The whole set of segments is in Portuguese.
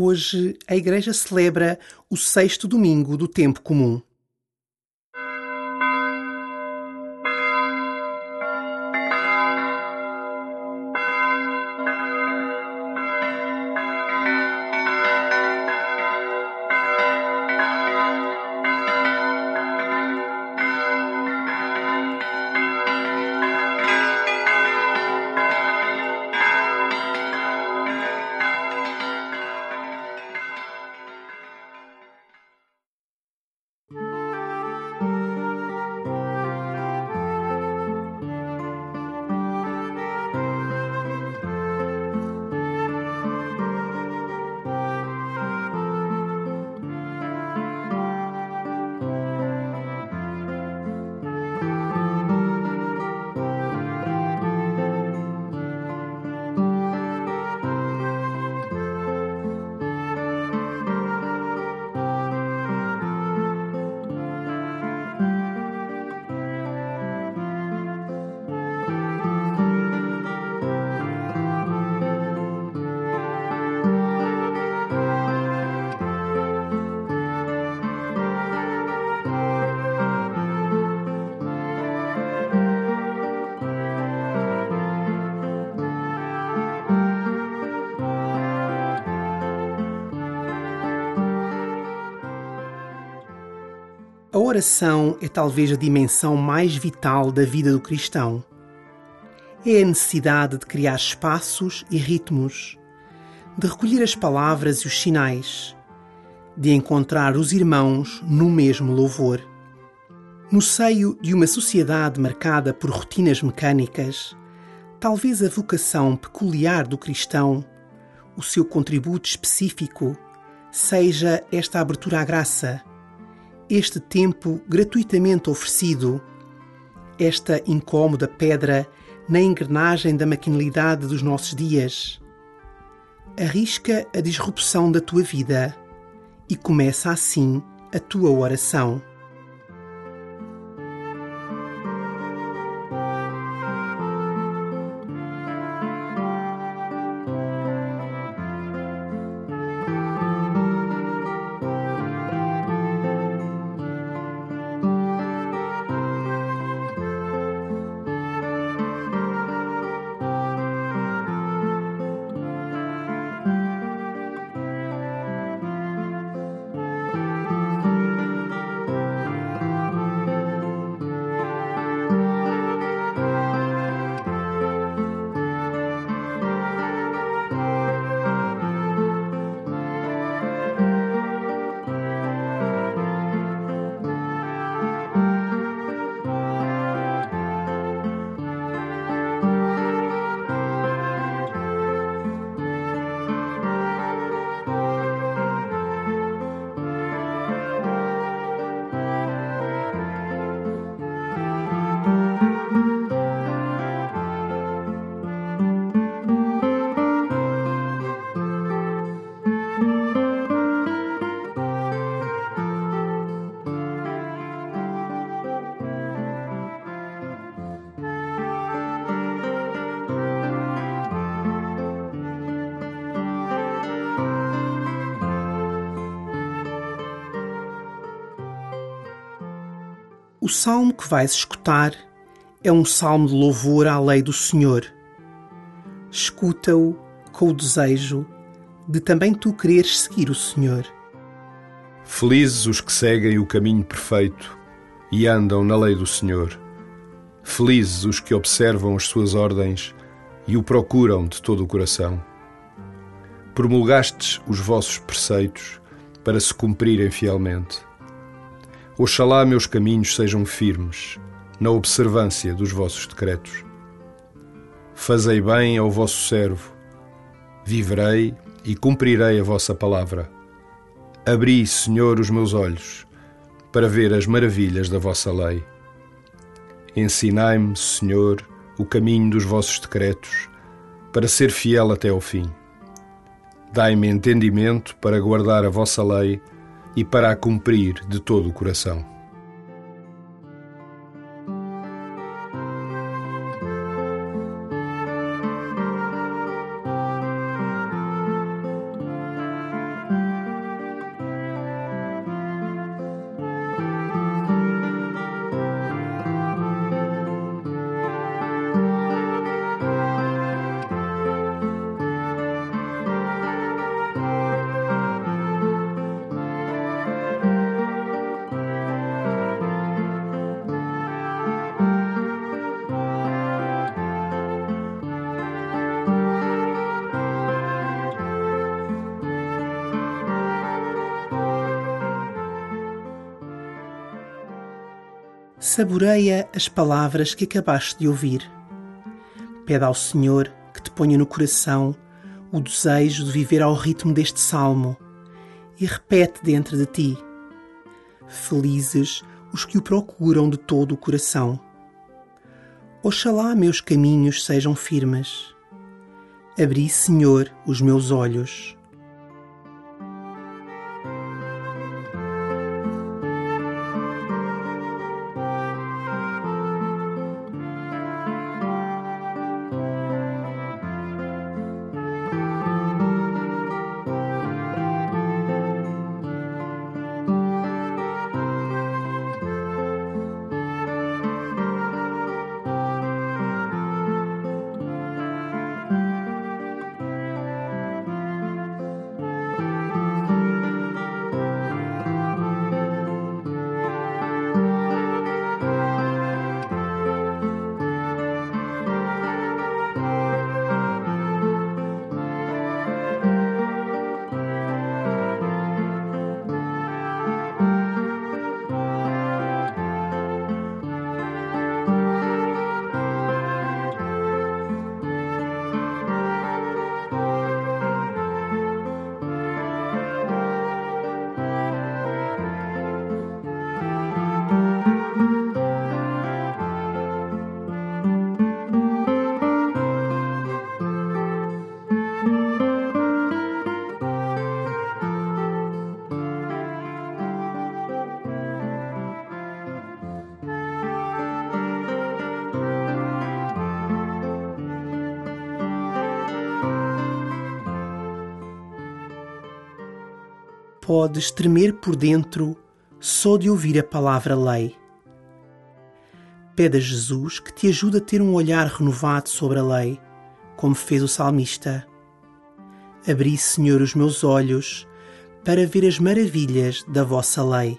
Hoje a Igreja celebra o sexto domingo do tempo comum. Oração é talvez a dimensão mais vital da vida do cristão. É a necessidade de criar espaços e ritmos, de recolher as palavras e os sinais, de encontrar os irmãos no mesmo louvor. No seio de uma sociedade marcada por rotinas mecânicas, talvez a vocação peculiar do cristão, o seu contributo específico, seja esta abertura à graça este tempo gratuitamente oferecido, esta incômoda pedra na engrenagem da maquinalidade dos nossos dias. Arrisca a disrupção da tua vida e começa assim a tua oração. O salmo que vais escutar é um salmo de louvor à lei do Senhor. Escuta-o com o desejo de também tu quereres seguir o Senhor. Felizes os que seguem o caminho perfeito e andam na lei do Senhor. Felizes os que observam as suas ordens e o procuram de todo o coração. Promulgastes os vossos preceitos para se cumprirem fielmente. Oxalá meus caminhos sejam firmes na observância dos vossos decretos. Fazei bem ao vosso servo, viverei e cumprirei a vossa palavra. Abri, Senhor, os meus olhos para ver as maravilhas da vossa lei. Ensinai-me, Senhor, o caminho dos vossos decretos, para ser fiel até ao fim. Dai-me entendimento para guardar a vossa lei e para a cumprir de todo o coração. Saboreia as palavras que acabaste de ouvir. Pede ao Senhor que te ponha no coração o desejo de viver ao ritmo deste salmo e repete dentro de ti: Felizes os que o procuram de todo o coração. Oxalá meus caminhos sejam firmes. Abri, Senhor, os meus olhos podes tremer por dentro só de ouvir a palavra lei. Pede a Jesus que te ajude a ter um olhar renovado sobre a lei, como fez o salmista. Abri, Senhor, os meus olhos para ver as maravilhas da vossa lei.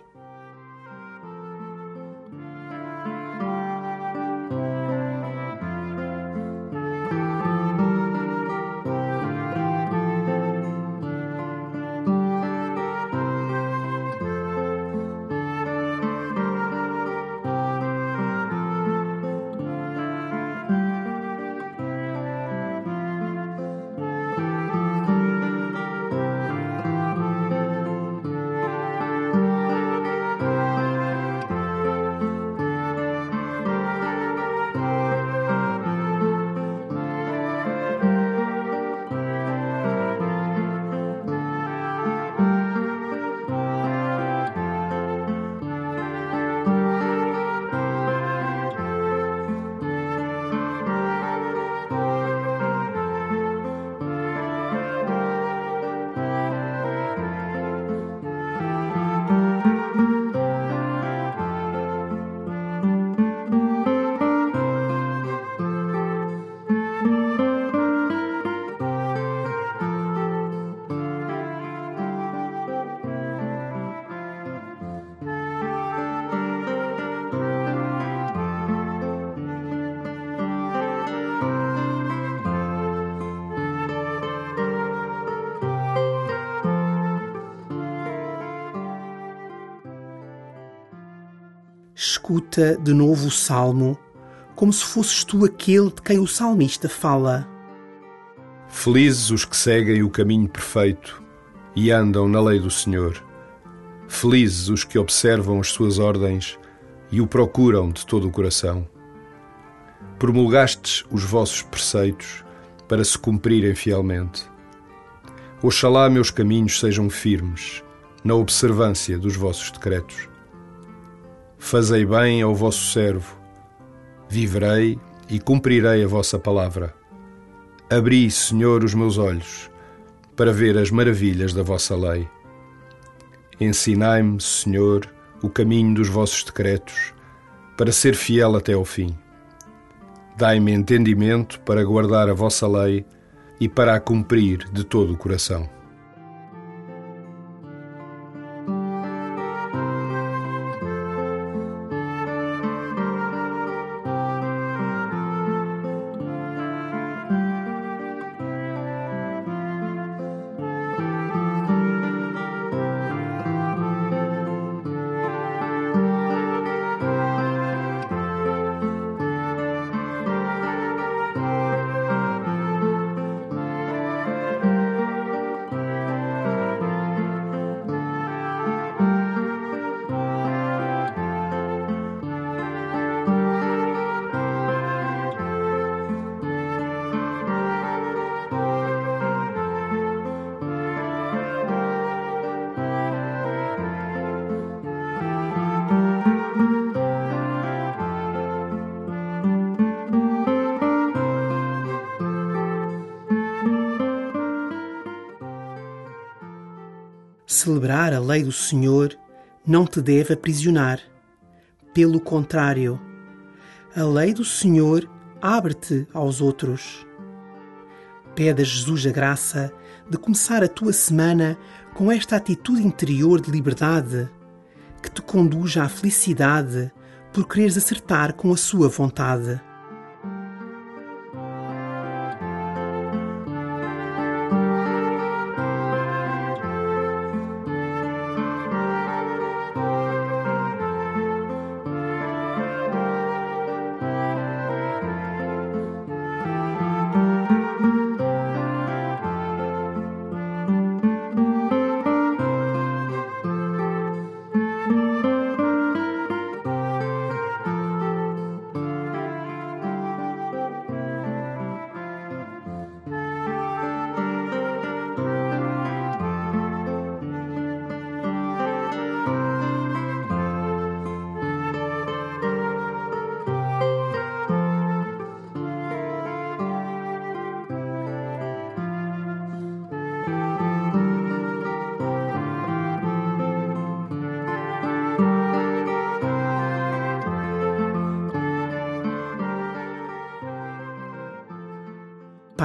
Escuta de novo o salmo, como se fosses tu aquele de quem o salmista fala. Felizes os que seguem o caminho perfeito e andam na lei do Senhor. Felizes os que observam as suas ordens e o procuram de todo o coração. Promulgastes os vossos preceitos para se cumprirem fielmente. Oxalá meus caminhos sejam firmes na observância dos vossos decretos. Fazei bem ao vosso servo, viverei e cumprirei a vossa palavra. Abri, Senhor, os meus olhos, para ver as maravilhas da vossa lei. Ensinai-me, Senhor, o caminho dos vossos decretos, para ser fiel até ao fim. Dai-me entendimento para guardar a vossa lei e para a cumprir de todo o coração. Celebrar a lei do Senhor não te deve aprisionar. Pelo contrário, a lei do Senhor abre-te aos outros. Pede a Jesus a graça de começar a tua semana com esta atitude interior de liberdade que te conduz à felicidade por quereres acertar com a sua vontade.